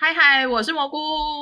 嗨嗨，我是蘑菇。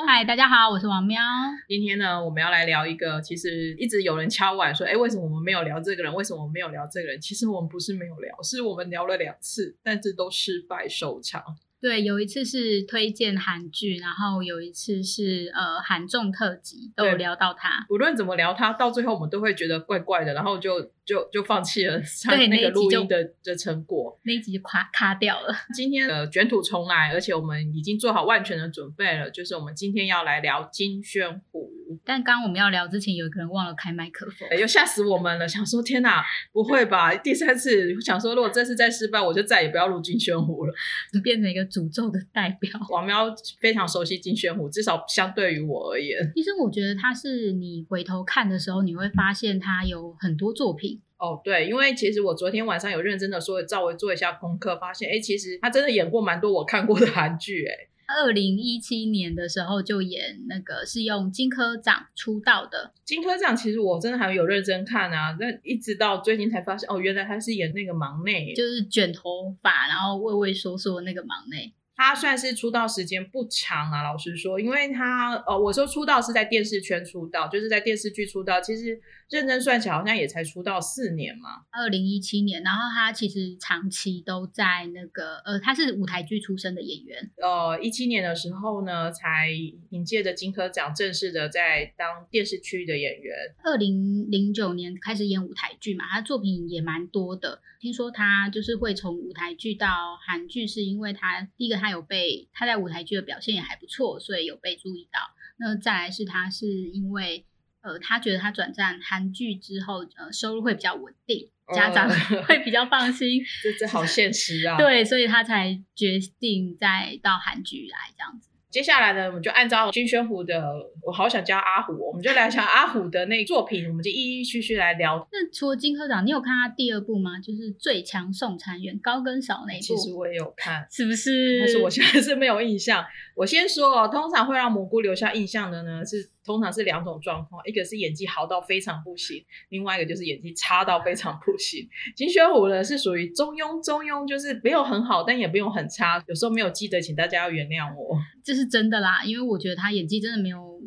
嗨，大家好，我是王喵。今天呢，我们要来聊一个，其实一直有人敲碗说，哎，为什么我们没有聊这个人？为什么我们没有聊这个人？其实我们不是没有聊，是我们聊了两次，但是都失败收场。对，有一次是推荐韩剧，然后有一次是呃韩综特辑，都有聊到他。无论怎么聊他，到最后我们都会觉得怪怪的，然后就就就放弃了 那个录音的的成果，那一集就卡卡掉了。今天呃卷土重来，而且我们已经做好万全的准备了，就是我们今天要来聊金宣虎。但刚刚我们要聊之前，有一个人忘了开麦克风，又吓死我们了。想说天哪，不会吧？第三次想说，如果这次再失败，我就再也不要录金宣虎了，变成一个诅咒的代表。王喵非常熟悉金宣虎，至少相对于我而言。其实我觉得他是你回头看的时候，你会发现他有很多作品。哦，对，因为其实我昨天晚上有认真的说，稍微做一下功课，发现哎，其实他真的演过蛮多我看过的韩剧，哎。二零一七年的时候就演那个是用金科长出道的。金科长其实我真的还有认真看啊，但一直到最近才发现哦，原来他是演那个忙内，就是卷头发然后畏畏缩缩那个忙内。他算是出道时间不长啊，老实说，因为他呃，我说出道是在电视圈出道，就是在电视剧出道，其实认真算起来好像也才出道四年嘛。二零一七年，然后他其实长期都在那个呃，他是舞台剧出身的演员。呃，一七年的时候呢，才凭借着金科奖正式的在当电视剧的演员。二零零九年开始演舞台剧嘛，他作品也蛮多的。听说他就是会从舞台剧到韩剧，是因为他第一个他有被他在舞台剧的表现也还不错，所以有被注意到。那再来是他是因为呃，他觉得他转战韩剧之后，呃，收入会比较稳定，家长会比较放心。这这好现实啊！对，所以他才决定再到韩剧来这样子。接下来呢，我们就按照金宣虎的，我好想叫阿虎，我们就来讲阿虎的那作品，我们就一一续续来聊。那除了金科长，你有看他第二部吗？就是《最强送餐员》高跟少那一部。其实我也有看，是不是？但是我现在是没有印象。我先说哦，通常会让蘑菇留下印象的呢是。通常是两种状况，一个是演技好到非常不行，另外一个就是演技差到非常不行。金宣虎呢是属于中庸，中庸就是没有很好，但也不用很差。有时候没有记得，请大家要原谅我。这是真的啦，因为我觉得他演技真的没有，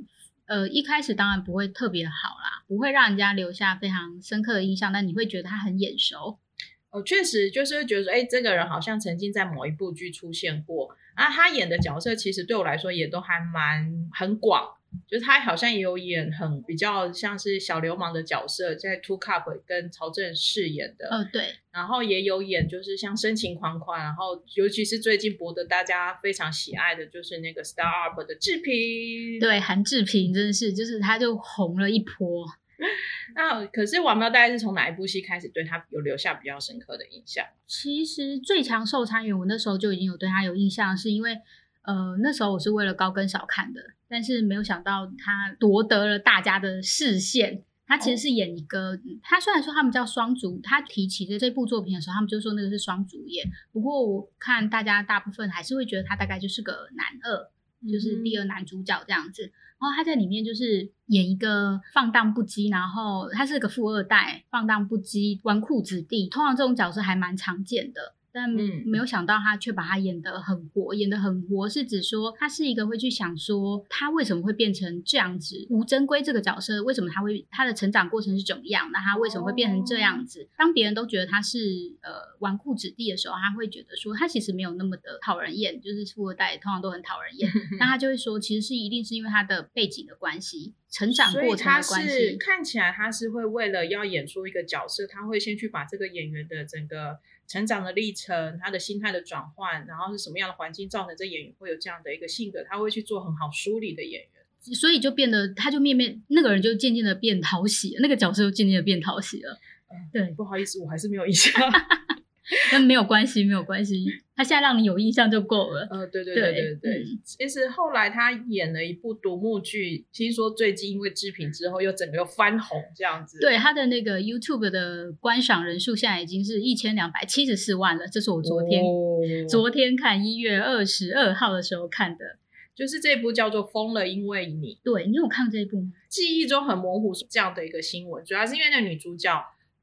呃，一开始当然不会特别好啦，不会让人家留下非常深刻的印象，但你会觉得他很眼熟。哦，确实就是觉得说，哎，这个人好像曾经在某一部剧出现过。啊，他演的角色其实对我来说也都还蛮很广。就是他好像也有演很比较像是小流氓的角色，在《Two Cup》跟曹正饰演的。嗯，对。然后也有演就是像深情款款，然后尤其是最近博得大家非常喜爱的就是那个 Star Up 的志平。对，韩志平真的是，就是他就红了一波。那可是王喵大概是从哪一部戏开始对他有留下比较深刻的印象？其实《最强受参员》我那时候就已经有对他有印象，是因为。呃，那时候我是为了高跟少看的，但是没有想到他夺得了大家的视线。他其实是演一个，他虽然说他们叫双主，他提起的这部作品的时候，他们就说那个是双主演。不过我看大家大部分还是会觉得他大概就是个男二，就是第二男主角这样子。然后他在里面就是演一个放荡不羁，然后他是个富二代，放荡不羁、纨绔子弟。通常这种角色还蛮常见的。但没有想到他却把他演得很活，演得很活是指说他是一个会去想说他为什么会变成这样子。吴珍圭这个角色为什么他会他的成长过程是怎么样？那他为什么会变成这样子？当别人都觉得他是呃纨绔子弟的时候，他会觉得说他其实没有那么的讨人厌，就是富二代通常都很讨人厌。那他就会说其实是一定是因为他的背景的关系，成长过程的关系。看起来他是会为了要演出一个角色，他会先去把这个演员的整个。成长的历程，他的心态的转换，然后是什么样的环境造成这演员会有这样的一个性格，他会去做很好梳理的演员，所以就变得他就面面那个人就渐渐的变讨喜，那个角色就渐渐的变讨喜了。对，不好意思，我还是没有印象。那没有关系，没有关系。他现在让你有印象就够了。呃，对对对对对。其实后来他演了一部独幕剧，听说最近因为制品之后又整个又翻红这样子。对，他的那个 YouTube 的观赏人数现在已经是一千两百七十四万了。这是我昨天昨天看一月二十二号的时候看的，就是这部叫做《疯了因为你》。对你有看这一部吗？记忆中很模糊这样的一个新闻，主要是因为那女主角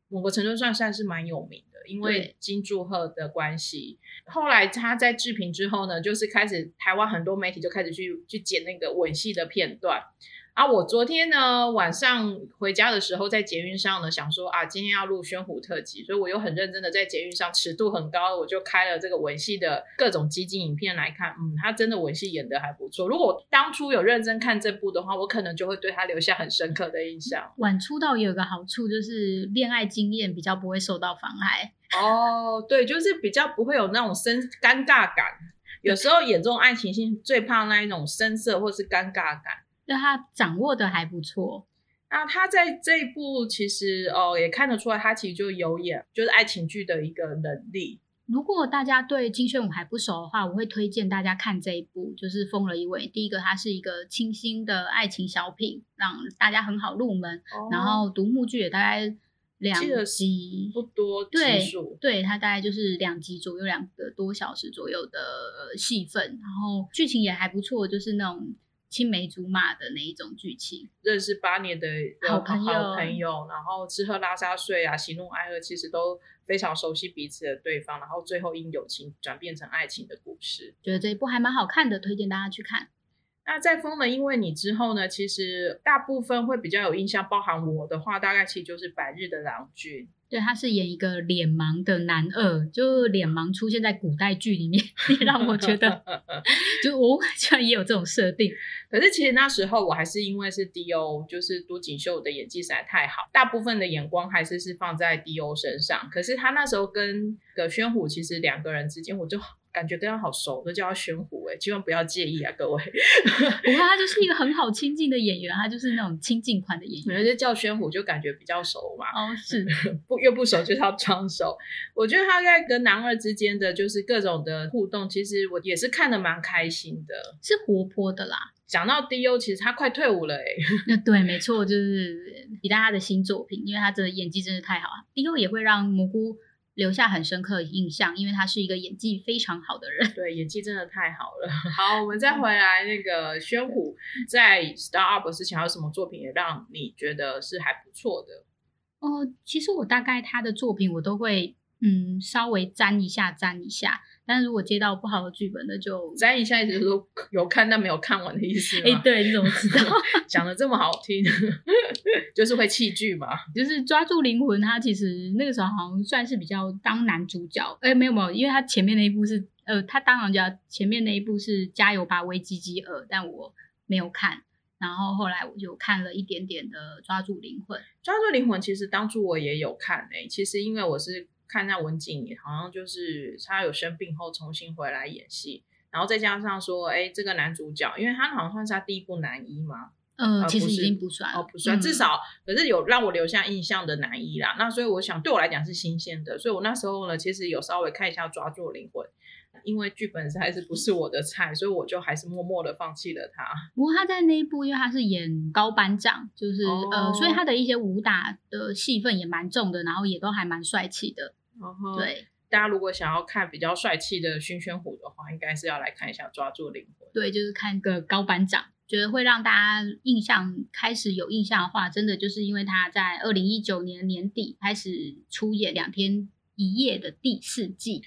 某个程度上算是蛮有名的。因为金柱赫的关系。后来他在制评之后呢，就是开始台湾很多媒体就开始去去剪那个吻戏的片段。啊，我昨天呢晚上回家的时候，在捷运上呢，想说啊，今天要录宣虎特辑，所以我又很认真的在捷运上，尺度很高，我就开了这个吻戏的各种激进影片来看。嗯，他真的吻戏演的还不错。如果我当初有认真看这部的话，我可能就会对他留下很深刻的印象。晚出道也有个好处，就是恋爱经验比较不会受到妨碍。哦，对，就是比较不会有那种生尴尬感。有时候演这种爱情戏，最怕那一种生涩或是尴尬感。对他掌握的还不错。那他在这一部其实哦也看得出来，他其实就有演就是爱情剧的一个能力。如果大家对金宣武还不熟的话，我会推荐大家看这一部，就是《疯了一位》。第一个，它是一个清新的爱情小品，让大家很好入门。然后独幕剧也大概两集，不多对数，对，它大概就是两集左右，两个多小时左右的呃戏份，然后剧情也还不错，就是那种青梅竹马的那一种剧情。认识八年的好朋友好朋友，然后吃喝拉撒睡啊，喜怒哀乐，其实都非常熟悉彼此的对方，然后最后因友情转变成爱情的故事。觉得这一部还蛮好看的，推荐大家去看。那在封了因为你之后呢，其实大部分会比较有印象，包含我的话，大概其实就是百日的郎君。对，他是演一个脸盲的男二，就脸盲出现在古代剧里面，也让我觉得，就我 居然也有这种设定。可是其实那时候我还是因为是 D.O，就是都锦绣的演技实在太好，大部分的眼光还是是放在 D.O 身上。可是他那时候跟葛宣虎其实两个人之间，我就感觉跟他好熟，都叫他宣虎哎、千万不要介意啊，各位。不过他就是一个很好亲近的演员，他就是那种亲近款的演员。有些叫宣虎就感觉比较熟嘛，哦，是，不越不熟就是要装熟。我觉得他在跟男二之间的就是各种的互动，其实我也是看的蛮开心的。是活泼的啦。讲到 D.O，其实他快退伍了哎、那对，没错，就是期待他的新作品，因为他真的演技真是太好了。D.O 也会让蘑菇留下很深刻的印象，因为他是一个演技非常好的人。对，演技真的太好了。好，我们再回来那个宣虎在 Star Up 之前还有什么作品也让你觉得是还不错的？哦，其实我大概他的作品我都会嗯稍微沾一下沾一下，但是如果接到不好的剧本，那就沾一下意思就是说有看但没有看完的意思哎、吗？对，你怎么知道？讲的这么好听，就是会弃剧嘛。就是抓住灵魂，他其实那个时候好像算是比较当男主角，哎、没有没有，因为他前面那一部是呃，他当然叫前面那一部是《加油吧，维基基二》，但我没有看，然后后来我就看了一点点的《抓住灵魂》。抓住灵魂，其实当初我也有看诶、其实因为我是看那文静也好像就是他有生病后重新回来演戏，然后再加上说，哎、这个男主角，因为他好像算是他第一部男一嘛，呃，其实已经不算哦，不算，嗯至少可是有让我留下印象的男一啦。那所以我想对我来讲是新鲜的，所以我那时候呢，其实有稍微看一下《抓住灵魂》，因为剧本实在是不是我的菜，所以我就还是默默的放弃了他。不过他在那一部，因为他是演高班长，就是、哦呃，所以他的一些武打的戏份也蛮重的，然后也都还蛮帅气的。对大家如果想要看比较帅气的熏宣虎的话，应该是要来看一下《抓住灵魂》。对，就是看个高班长，觉得会让大家印象开始有印象的话，真的就是因为他在二零一九年年底开始出演《两天一夜》的第四季。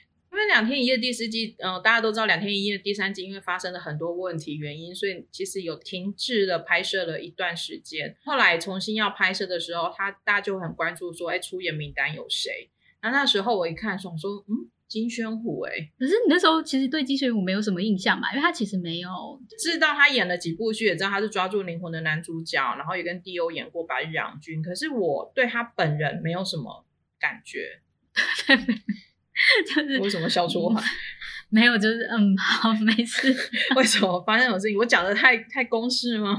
两天一夜第四季，呃，大家都知道两天一夜第三季因为发生了很多问题原因，所以其实有停滞了拍摄了一段时间。后来重新要拍摄的时候，他大家就很关注说，哎，出演名单有谁？那那时候我一看，想说，嗯，金宣虎、哎，可是你那时候其实对金宣虎没有什么印象吧？因为他其实没有知道他演了几部剧，也知道他是抓住灵魂的男主角，然后也跟 D.O 演过《白日郎君》，可是我对他本人没有什么感觉。就是为什么笑出来？没有，就是嗯，好，没事，为什么发生什么事情？我讲的太太公式吗？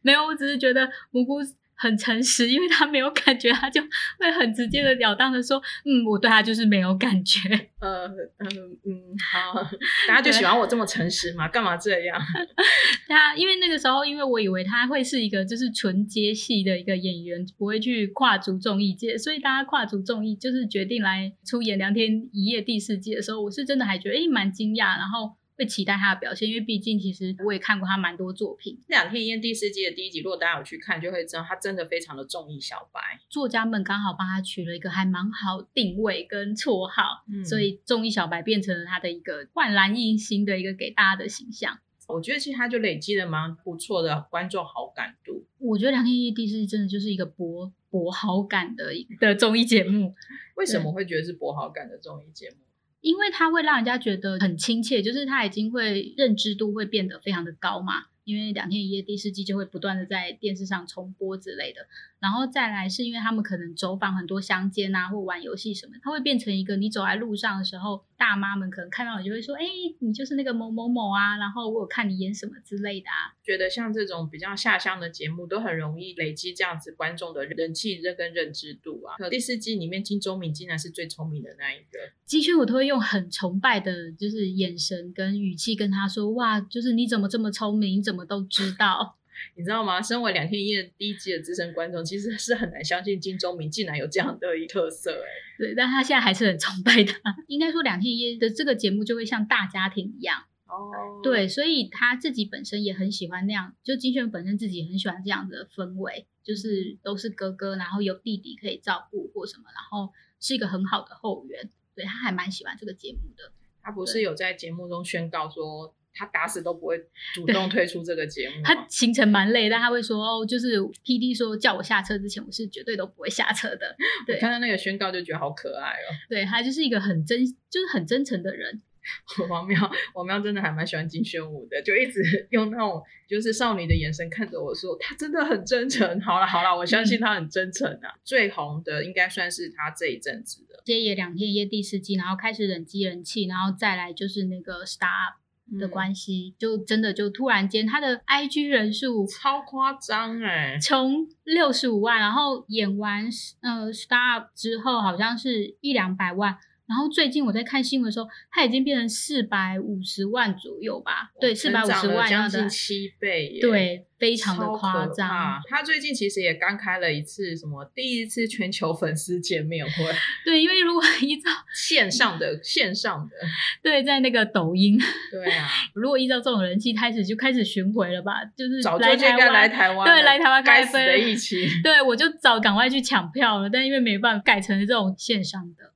没有，我只是觉得蘑菇很诚实，因为他没有感觉，他就会很直接的了当的说，嗯，我对他就是没有感觉。呃嗯嗯，好，大家就喜欢我这么诚实嘛？干嘛这样？他因为那个时候，因为我以为他会是一个就是纯接戏的一个演员，不会去跨足综艺界，所以大家跨足综艺就是决定来出演《两天一夜》第四季的时候，我是真的还觉得诶蛮惊讶，然后会期待他的表现，因为毕竟其实我也看过他蛮多作品。这两天一夜第四季的第一集，如果大家有去看，就会知道他真的非常的中意小白。作家们刚好帮他取了一个还蛮好定位跟绰号，嗯所以中意小白变成了他的一个焕然一新的一个给大家的形象。我觉得其实他就累积了蛮不错的观众好感度。我觉得《两天一夜》第四季真的就是一个博博好感的一的综艺节目，为什么会觉得是博好感的综艺节目？因为他会让人家觉得很亲切，就是他已经会认知度会变得非常的高嘛。因为《两天一夜》第四季就会不断的在电视上重播之类的，然后再来是因为他们可能走访很多乡间啊，或玩游戏什么，它会变成一个你走在路上的时候，大妈们可能看到你就会说：“哎、你就是那个某某某啊。”然后我有看你演什么之类的啊。觉得像这种比较下乡的节目，都很容易累积这样子观众的人气认跟认知度啊。可第四季里面，金钟敏竟然是最聪明的那一个。的确，我都会用很崇拜的，就是眼神跟语气跟他说：“哇，就是你怎么这么聪明，你怎么都知道。”你知道吗？身为两天一夜第一季的资深观众，其实是很难相信金钟明竟然有这样的一特色、哎，对，但他现在还是很崇拜他。应该说，两天一夜的这个节目就会像大家庭一样，哦，对，所以他自己本身也很喜欢那样，就金炫本身自己也很喜欢这样子的氛围，就是都是哥哥，然后有弟弟可以照顾或什么，然后是一个很好的后援，对他还蛮喜欢这个节目的。他不是有在节目中宣告说，他打死都不会主动退出这个节目吗。他行程蛮累，但他会说哦，就是 P D 说叫我下车之前，我是绝对都不会下车的。对看到那个宣告就觉得好可爱哦。对他就是一个很真，就是很真诚的人。王喵，王喵真的还蛮喜欢金宣武的，就一直 用那种就是少女的眼神看着我说，他真的很真诚。好了好了，我相信他很真诚啊。最红的应该算是他这一阵子的。接野两天一夜第四季，然后开始人机人气，然后再来就是那个 Star Up 的关系，就真的就突然间他的 IG 人数超夸张哎，从六十五万，然后演完呃 Star 之后好像是一两百万。然后最近我在看新闻的时候，它已经变成四百五十万左右吧？对，四百五十万将近七倍耶，对，非常的夸张怕。。他最近其实也刚开了一次什么第一次全球粉丝见面会，对，因为如果 依照线上的线上的，对在那个抖音，对啊，如果依照这种人气，开始就开始巡回了吧？就是早就应该来。台湾，对来台湾开该死的飞疫情。对，我就早赶快去抢票了，但因为没办法改成这种线上的，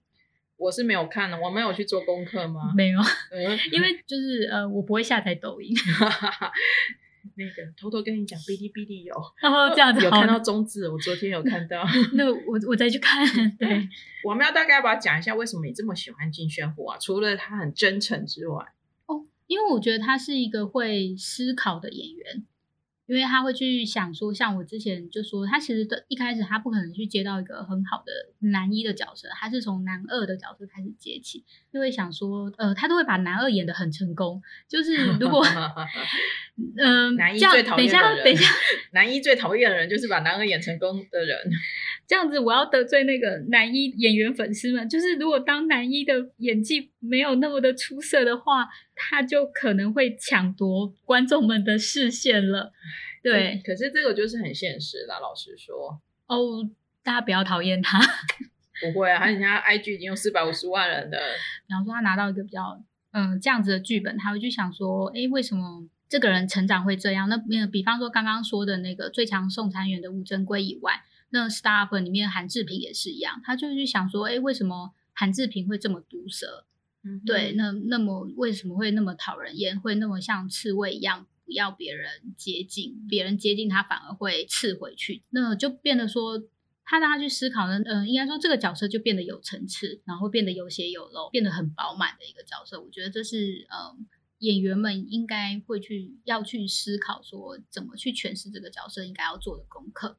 我是没有看的，我没有去做功课吗？没有，嗯，因为就是呃，我不会下载抖音，那个偷偷跟你讲，哔哩哔哩有然后这样子 有看到中字，我昨天有看到。那我我再去看，对，我们要大概要不要讲一下为什么你这么喜欢金宣虎啊？除了他很真诚之外，哦因为我觉得他是一个会思考的演员，因为他会去想说，像我之前就说，他其实的一开始他不可能去接到一个很好的男一的角色，他是从男二的角色开始接起，就会想说，呃，他都会把男二演的很成功，就是如果，嗯、这样男一最讨等一下，厌的人，等一下，男一最讨厌的人就是把男二演成功的人。这样子我要得罪那个男一演员粉丝们，就是如果当男一的演技没有那么的出色的话，他就可能会抢夺观众们的视线了。对，可是这个就是很现实啦，老实说。哦，大家不要讨厌他。不会啊，人家 IG 已经有四百五十万人的，比方说他拿到一个比较嗯这样子的剧本，他会去想说，诶，为什么这个人成长会这样？那那比方说刚刚说的那个最强送餐员的吴珍圭以外，那 Star Up 里面韩志平也是一样，他就去想说，诶，为什么韩志平会这么毒舌？嗯对，那那么为什么会那么讨人厌？会那么像刺猬一样不要别人接近，别人接近他反而会刺回去，那就变得说。他让他去思考呢，嗯、应该说这个角色就变得有层次，然后变得有血有肉，变得很饱满的一个角色。我觉得这是嗯演员们应该会去要去思考说怎么去诠释这个角色应该要做的功课。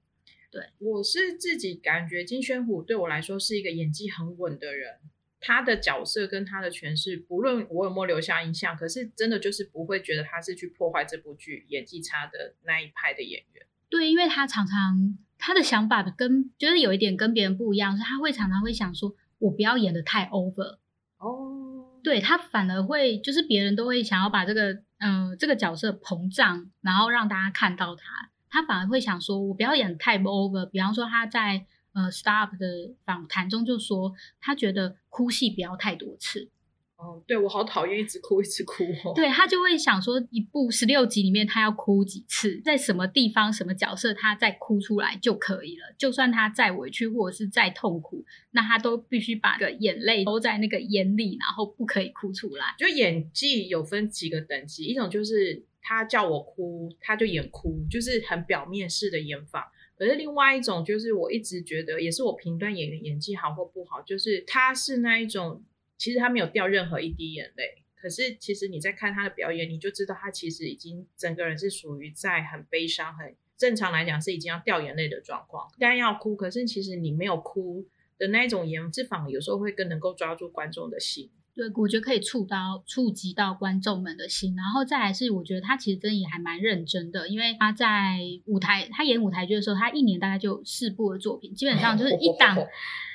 我是自己感觉金宣虎对我来说是一个演技很稳的人，他的角色跟他的诠释，不论我有没有留下印象，可是真的就是不会觉得他是去破坏这部剧演技差的那一派的演员。对，因为他常常他的想法跟就是有一点跟别人不一样，是他会常常会想说，我不要演的太 over。哦，对他反而会就是别人都会想要把这个嗯、呃这个角色膨胀，然后让大家看到他，他反而会想说，我不要演得太 over。比方说他在呃 Star Up 的访谈中就说，他觉得哭戏不要太多次。哦，对我好讨厌一直哭一直哭哦。对他就会想说，一部十六集里面他要哭几次，在什么地方、什么角色他再哭出来就可以了。就算他再委屈或者是再痛苦，那他都必须把个眼泪都在那个眼里，然后不可以哭出来。就演技有分几个等级，一种就是他叫我哭，他就演哭，就是很表面式的演法。可是另外一种就是我一直觉得，也是我评断演员演技好或不好，就是他是那一种。其实他没有掉任何一滴眼泪，可是其实你在看他的表演，你就知道他其实已经整个人是属于在很悲伤、很正常来讲是已经要掉眼泪的状况，但要哭，可是其实你没有哭的那一种演技，反而有时候会更能够抓住观众的心。对，我觉得可以触到、触及到观众们的心，然后再来是，我觉得他其实真的也还蛮认真的，因为他在舞台，他演舞台剧的时候，他一年大概就四部的作品，基本上就是一档。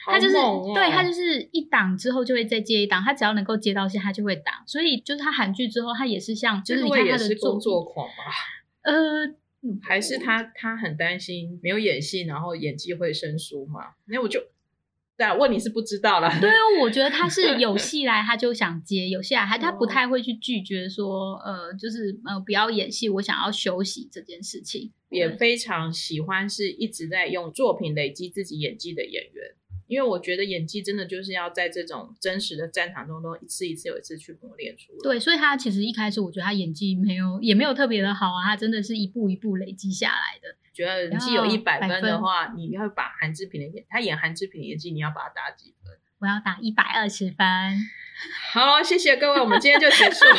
他就是对他就是一档之后就会再接一档，他只要能够接到线，他就会档。所以就是他韩剧之后，他也是像就是你看他的工作狂吧？呃，还是他他很担心没有演戏，然后演技会生疏嘛？那我就对问你是不知道了。对啊，我觉得他是有戏来他就想接，有戏来他他不太会去拒绝说呃就是呃不要演戏，我想要休息这件事情。也非常喜欢是一直在用作品累积自己演技的演员。因为我觉得演技真的就是要在这种真实的战场中，都一次一次有一次去磨练出来。对，所以他其实一开始我觉得他演技没有，也没有特别的好啊，他真的是一步一步累积下来的。觉得演技有一百分的话，你要把韩志平的演，他演韩志平的演技，你要把他打几分？我要打一百二十分。好，谢谢各位，我们今天就结束了。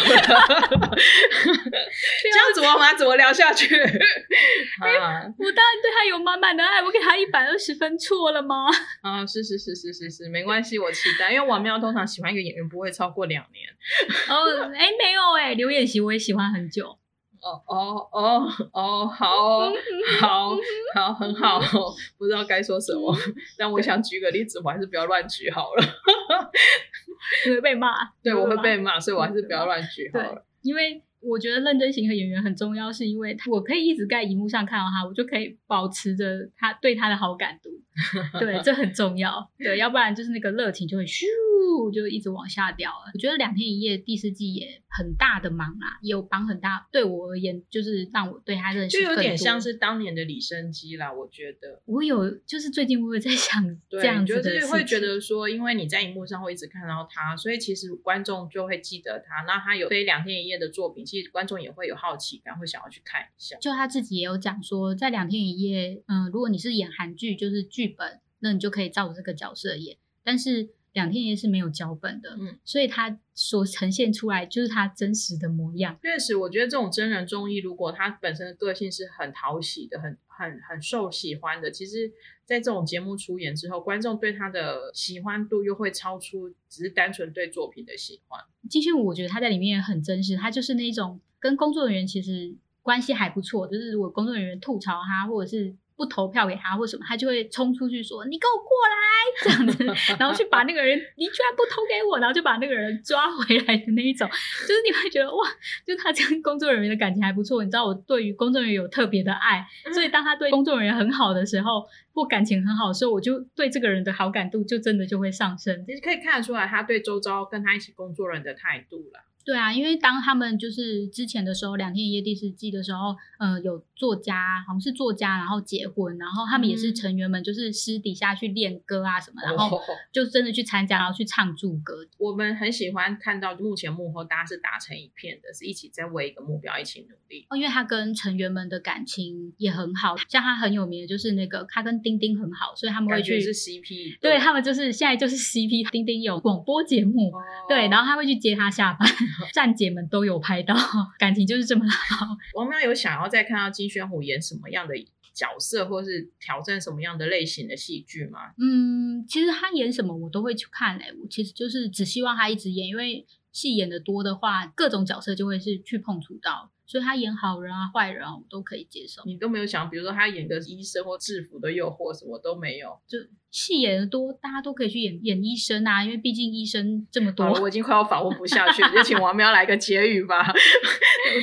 这样子我们怎么聊下去？啊，我当然对他有满满的爱，我给他一百二十分，错了吗？啊，是是是是是是，没关系，我期待，因为王喵通常喜欢一个演员不会超过两年。哦，哎，没有哎，刘演习我也喜欢很久。哦哦哦哦，好好好，很好，不知道该说什么，但我想举个例子，我还是不要乱举好了，会被骂。对，我会被骂，所以我还是不要乱举好了，因为。我觉得认真型的演员很重要，是因为我可以一直在荧幕上看到他，我就可以保持着他对他的好感度。对，这很重要。对，要不然就是那个热情就会咻。就一直往下掉了。我觉得两天一夜第四季也很大的忙啊，有帮很大。对我而言，就是让我对他认识就有点像是当年的李生基啦。我觉得我有，就是最近我有在想 这样子的会觉得说，因为你在荧幕上会一直看到他，所以其实观众就会记得他。那他有非两天一夜的作品，其实观众也会有好奇感，会想要去看一下。就他自己也有讲说，在两天一夜，嗯，如果你是演韩剧，就是剧本，那你就可以照着这个角色演，但是。两天一夜是没有脚本的，嗯，所以他所呈现出来就是他真实的模样。确实，我觉得这种真人综艺，如果他本身的个性是很讨喜的，很很很受喜欢的，其实，在这种节目出演之后，观众对他的喜欢度又会超出只是单纯对作品的喜欢。金宣武，我觉得他在里面也很真实，他就是那种跟工作人员其实关系还不错，就是如果工作人员吐槽他，或者是。不投票给他或什么，他就会冲出去说：“你给我过来！”这样子，然后去把那个人，你居然不投给我，然后就把那个人抓回来的那一种，就是你会觉得哇，就他跟工作人员的感情还不错。你知道我对于工作人员有特别的爱，所以当他对工作人员很好的时候，或感情很好的时候，我就对这个人的好感度就真的就会上升。其实可以看得出来，他对周遭跟他一起工作人的态度了。对啊，因为当他们就是之前的时候，两天一夜第四季的时候，呃，有作家，好像是作家，然后结婚，然后他们也是成员们，就是私底下去练歌啊什么，然后就真的去参加，然后去唱助歌。我们很喜欢看到目前幕后大家是打成一片的，是一起在为一个目标一起努力。哦，因为他跟成员们的感情也很好，像他很有名的就是那个他跟丁丁很好，所以他们会去是 CP，对他们就是现在就是 CP。丁丁有广播节目，对，然后他会去接他下班。站姐们都有拍到，感情就是这么好。王喵有想要再看到金宣虎演什么样的角色，或是挑战什么样的类型的戏剧吗？嗯，其实他演什么我都会去看诶。我其实就是只希望他一直演，因为戏演的多的话，各种角色就会是去碰触到。所以他演好人啊、坏人啊，我都可以接受。你都没有想，比如说他演个医生或制服的诱惑，什么都没有，就戏演的多，大家都可以去演演医生啊，因为毕竟医生这么多。我已经快要访问不下去，就请王喵来个结语吧。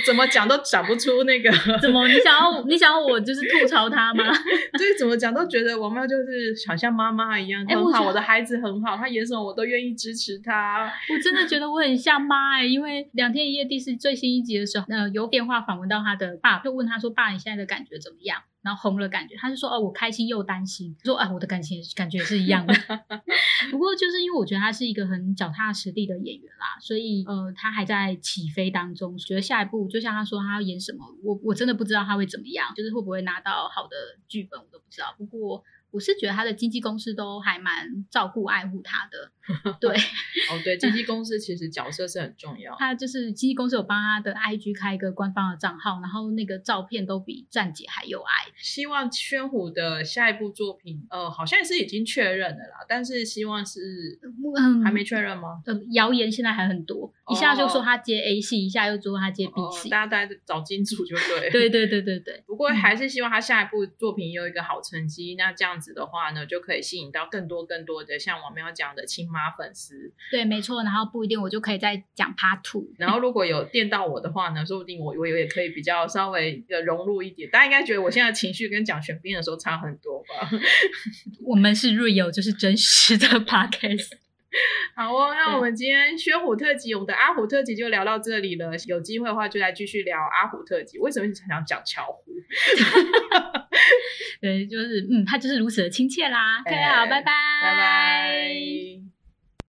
怎么讲都讲不出那个。怎么？你想要你想要我就是吐槽他吗？对，怎么讲都觉得王喵就是好像妈妈一样，很好，我的孩子很好，他演什么我都愿意支持他。我真的觉得我很像妈哎，因为两天一夜第四最新一集的时候，呃，有电话访问到他的爸，就问他说：“爸，你现在的感觉怎么样？”然后红了，感觉他就说：“哦，我开心又担心。”说：“啊，我的感情感觉是一样的。”不过就是因为我觉得他是一个很脚踏实地的演员啦，所以呃，他还在起飞当中。觉得下一步就像他说他要演什么，我我真的不知道他会怎么样，就是会不会拿到好的剧本，我都不知道。不过。我是觉得他的经纪公司都还蛮照顾爱护他的，对，哦对，经纪公司其实角色是很重要。他就是经纪公司有帮他的 IG 开一个官方的账号，然后那个照片都比站姐还有爱。希望宣虎的下一部作品，呃，好像是已经确认的啦，但是希望是嗯还没确认吗？呃，谣言现在还很多，一下就说他接 A 戏，一下又说他接 B 戏，大家在找金主就对。对对对对对。不过还是希望他下一部作品有一个好成绩，那这样。子的话呢，就可以吸引到更多更多的像我们要讲的亲妈粉丝。对，没错。然后不一定我就可以再讲 Part Two。然后如果有电到我的话呢，说不定我我也可以比较稍微的融入一点。大家应该觉得我现在情绪跟讲玄彬的时候差很多吧？我们是 real，就是真实的 Podcast。好哦，那我们今天薛虎特辑，我们的阿虎特辑就聊到这里了。有机会的话，就来继续聊阿虎特辑。为什么想讲巧虎？对，就是嗯，他就是如此的亲切啦。大家好，拜拜，拜拜。